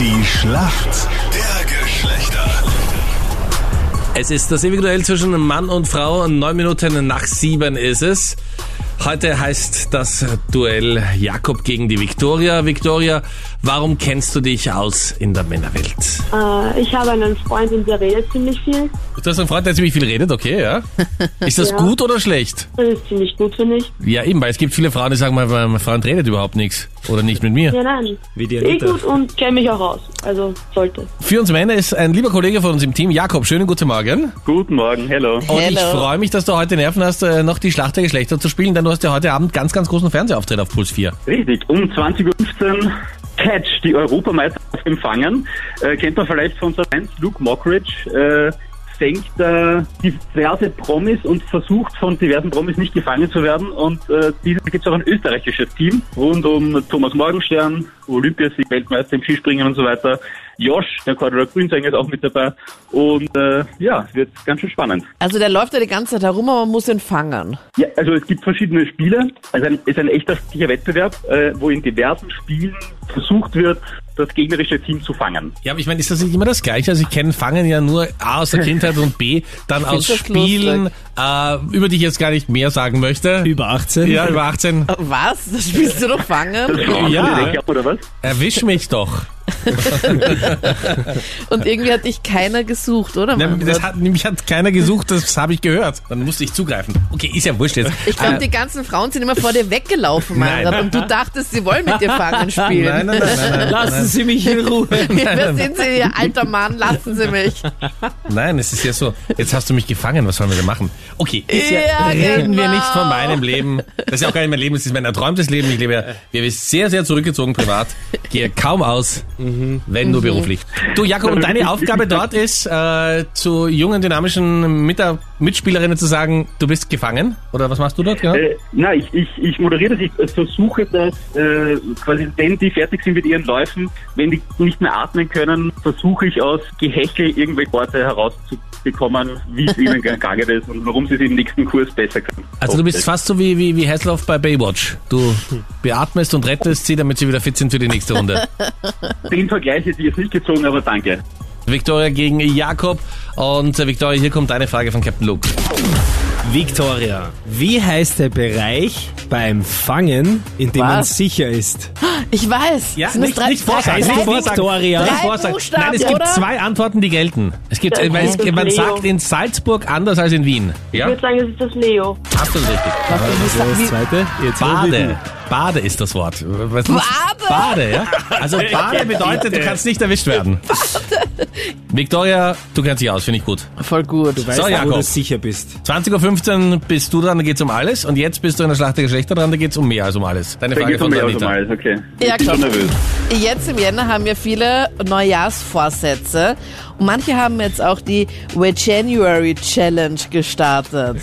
Die Schlacht der Geschlechter. Es ist das ewige Duell zwischen Mann und Frau. Neun Minuten nach sieben ist es. Heute heißt das Duell Jakob gegen die Viktoria. Viktoria, warum kennst du dich aus in der Männerwelt? Äh, ich habe einen Freund und der redet ziemlich viel. Du hast einen Freund, der ziemlich viel redet, okay, ja? Ist das Ja. gut oder schlecht? Das ist ziemlich gut, finde ich. Ja, eben, weil es gibt viele Frauen, die sagen, mein, mein Freund redet überhaupt nichts. Oder nicht mit mir. Ja, nein. Wie die Eh Anita. gut und kenne mich auch aus. Also sollte. Für uns Männer ist ein lieber Kollege von uns im Team, Jakob. Schönen guten Morgen. Guten Morgen, hello. Und ich Hello. freue mich, dass du heute Nerven hast, äh, noch die Schlacht der Geschlechter zu spielen, denn du hast ja heute Abend ganz, ganz großen Fernsehauftritt auf Puls 4. Richtig, um 20.15 Uhr Catch, die Europameisterschaft empfangen. Äh, kennt man vielleicht von unserer Fans, Luke Mockridge, äh, fängt äh, diverse Promis und versucht von diversen Promis nicht gefangen zu werden. Und äh, dieses gibt es auch ein österreichisches Team rund um Thomas Morgenstern, Olympiasieg, Weltmeister im Skispringen und so weiter. Josh, der Cordula Grünsänger ist auch mit dabei. Und äh, ja, wird ganz schön spannend. Also der läuft ja die ganze Zeit herum, aber man muss ihn fangen. Ja, also es gibt verschiedene Spiele. Also ein, ist ein echter sicher Wettbewerb, äh, wo in diversen Spielen versucht wird, das gegnerische Team zu fangen. Ja, aber ich meine, ist das nicht immer das Gleiche? Also ich kenne Fangen ja nur A aus der Kindheit und B dann aus Spielen, äh, über die ich jetzt gar nicht mehr sagen möchte. Über 18? Ja, über 18. Was? Das spielst du doch fangen? Ja. oder was? Erwisch mich doch. Und irgendwie hat dich keiner gesucht, oder? Ne, Mann? Das hat, nämlich hat keiner gesucht, das habe ich gehört. Dann musste ich zugreifen. Okay, ist ja wurscht jetzt. ich glaube, Äh, die ganzen Frauen sind immer vor dir weggelaufen, Nein. Meinrad, und du dachtest, sie wollen mit dir fangen spielen. nein, nein, nein, nein, nein. Lassen Sie mich in Ruhe. Wer sind Sie, ihr alter Mann? Lassen Sie mich. Nein, es ist ja so, jetzt hast du mich gefangen, was sollen wir denn machen? Okay, ist ja, Ja, reden wir genau. nicht von meinem Leben. Das ist ja auch gar nicht mein Leben, das ist mein erträumtes Leben. Ich lebe ja, wir sind sehr, sehr zurückgezogen privat, gehe kaum aus, wenn nur beruflich. Du Jakob, und deine Aufgabe dort ist, äh, zu jungen, dynamischen Mit Mitspielerinnen zu sagen, du bist gefangen? Oder was machst du dort genau? Äh, na, ich, ich, ich moderiere das, ich versuche das, äh, quasi, wenn die fertig sind mit ihren Läufen, wenn die nicht mehr atmen können, versuche ich aus Gehechel irgendwelche Worte herauszubekommen, wie es ihnen gegangen ist und warum sie es im nächsten Kurs besser können. Also du bist fast so wie, wie, wie Hasselhoff bei Baywatch. Du beatmest und rettest sie, damit sie wieder fit sind für die nächste Runde. Den Vergleich hätte ich jetzt nicht gezogen, aber danke. Victoria gegen Jakob. Und äh, Victoria, hier kommt eine Frage von Captain Luke. Victoria, wie heißt der Bereich beim Fangen, in dem man Was? sicher ist? Ich weiß. Ja, nicht, drei, nicht vorsagen, drei, nicht vorsagen. Victoria. Nicht vorsagen. Buchstaben, Nein, es gibt oder? zwei Antworten, die gelten. Es gibt, äh, weil es, man Leo. sagt in Salzburg anders als in Wien. Ich Ja, würde sagen, das ist das Leo. absolut richtig. Was ist das zweite? Jetzt Bade. Bade ist das Wort. Was Bade? Bade, ja. Also Bade bedeutet, du kannst nicht erwischt werden. Victoria, du kennst dich aus, finde ich gut. Voll gut. Du weißt, So, wo Jakob. du sicher bist. 20.15 Uhr bist du dran, da geht's um alles. Und jetzt bist du in der Schlacht der Geschlechter dran, da geht's um mehr als um alles. Deine Da Frage von um mehr als Anita. um alles, okay. Ja, ich bin klar. schon nervös. Jetzt im Jänner haben wir viele Neujahrsvorsätze und manche haben jetzt auch die We January Challenge gestartet.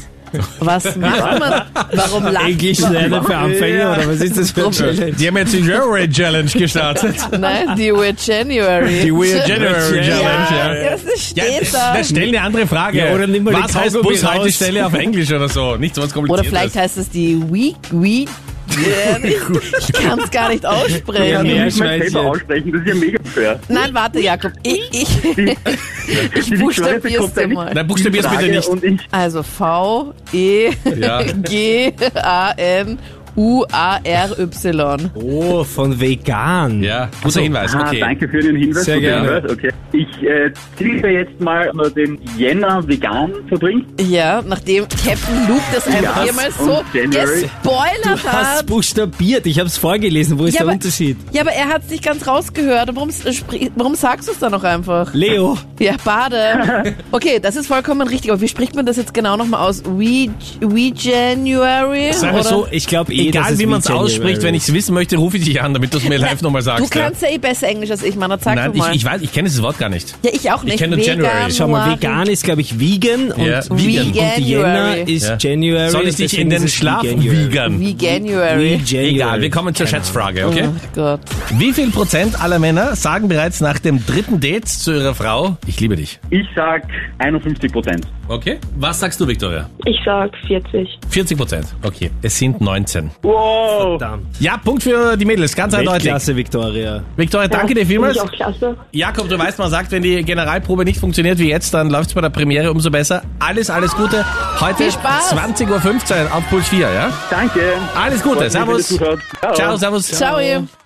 Was macht man? Warum lacht Englisch man? lernen für Anfänger oder was ist das für ein Challenge? Die haben jetzt die January Challenge gestartet. Nein, die We January. Die Weird January Ja, Challenge, ja. Ja, das Ja, steht das, da. stell eine andere Frage. Ja, oder nimm mal Was heißt Bushaltestelle auf Englisch oder so? Nicht so was Oder kompliziertes. vielleicht heißt es die We... We ich kann es gar nicht Ja, aussprechen. mehr musst mal Schweinchen. selber aussprechen, das ist ja mega fair. Nein, warte, Jakob. Ich, ich, Victoria buchstabier's dir mal. Nein, buchstabier's bitte nicht. Ich, also V, E, Ja. G, A, N, U, A, R, Y. Oh, von vegan. Ja, guter Hinweis, ah, okay. danke für den Hinweis. Sehr gerne. Hinweis, Okay. Ich äh, zähle jetzt mal den Jänner vegan verbringt. Ja, nachdem Captain Luke das einfach mal so January. gespoilert Du hast hat. buchstabiert. Ich habe es vorgelesen. Wo ist Ja, der aber- Unterschied? Ja, aber er hat es nicht ganz rausgehört. Warum, warum sagst du es dann noch einfach? Leo. Ja, Bade. Okay, das ist vollkommen richtig. Aber wie spricht man das jetzt genau nochmal aus? We, we January? Sag mal so, ich glaube, eh, egal es wie man es ausspricht, wenn ich es wissen möchte, rufe ich dich an, damit du es mir live nochmal sagst. Du kannst ja eh besser Englisch als ich, Mann. Sag. Nein, doch ich, mal. ich weiß, ich kenne dieses Wort gar nicht. ja, ich auch nicht. kenne nur Vegan, January. Schau mal, vegan ist, glaube ich, vegan und, Ja, vegan. und Jänner January. ist Ja. January. Soll ich dich in den Schlaf. Wie January. Egal, wir kommen zur Schätzfrage, okay? Oh Gott. Wie viel Prozent aller Männer sagen bereits nach dem dritten Date zu ihrer Frau, ich liebe dich? Ich sag 51 Prozent. Okay. Was sagst du, Victoria? Ich sag 40. 40 Prozent. Okay. Es sind 19. Wow! Verdammt. Ja, Punkt für die Mädels. Ganz eindeutig. Weltklasse, Victoria. Victoria, danke dir vielmals. ich auch klasse. Jakob, du weißt, man sagt, wenn die Generalprobe nicht funktioniert wie jetzt, dann läuft's bei der Premiere umso besser. Alles, alles Gute. Heute Viel Spaß. 20.15 Uhr auf Puls 4, ja? Danke. Alles Gute. Servus. zuhört. Ciao, servus. Ciao. ihr.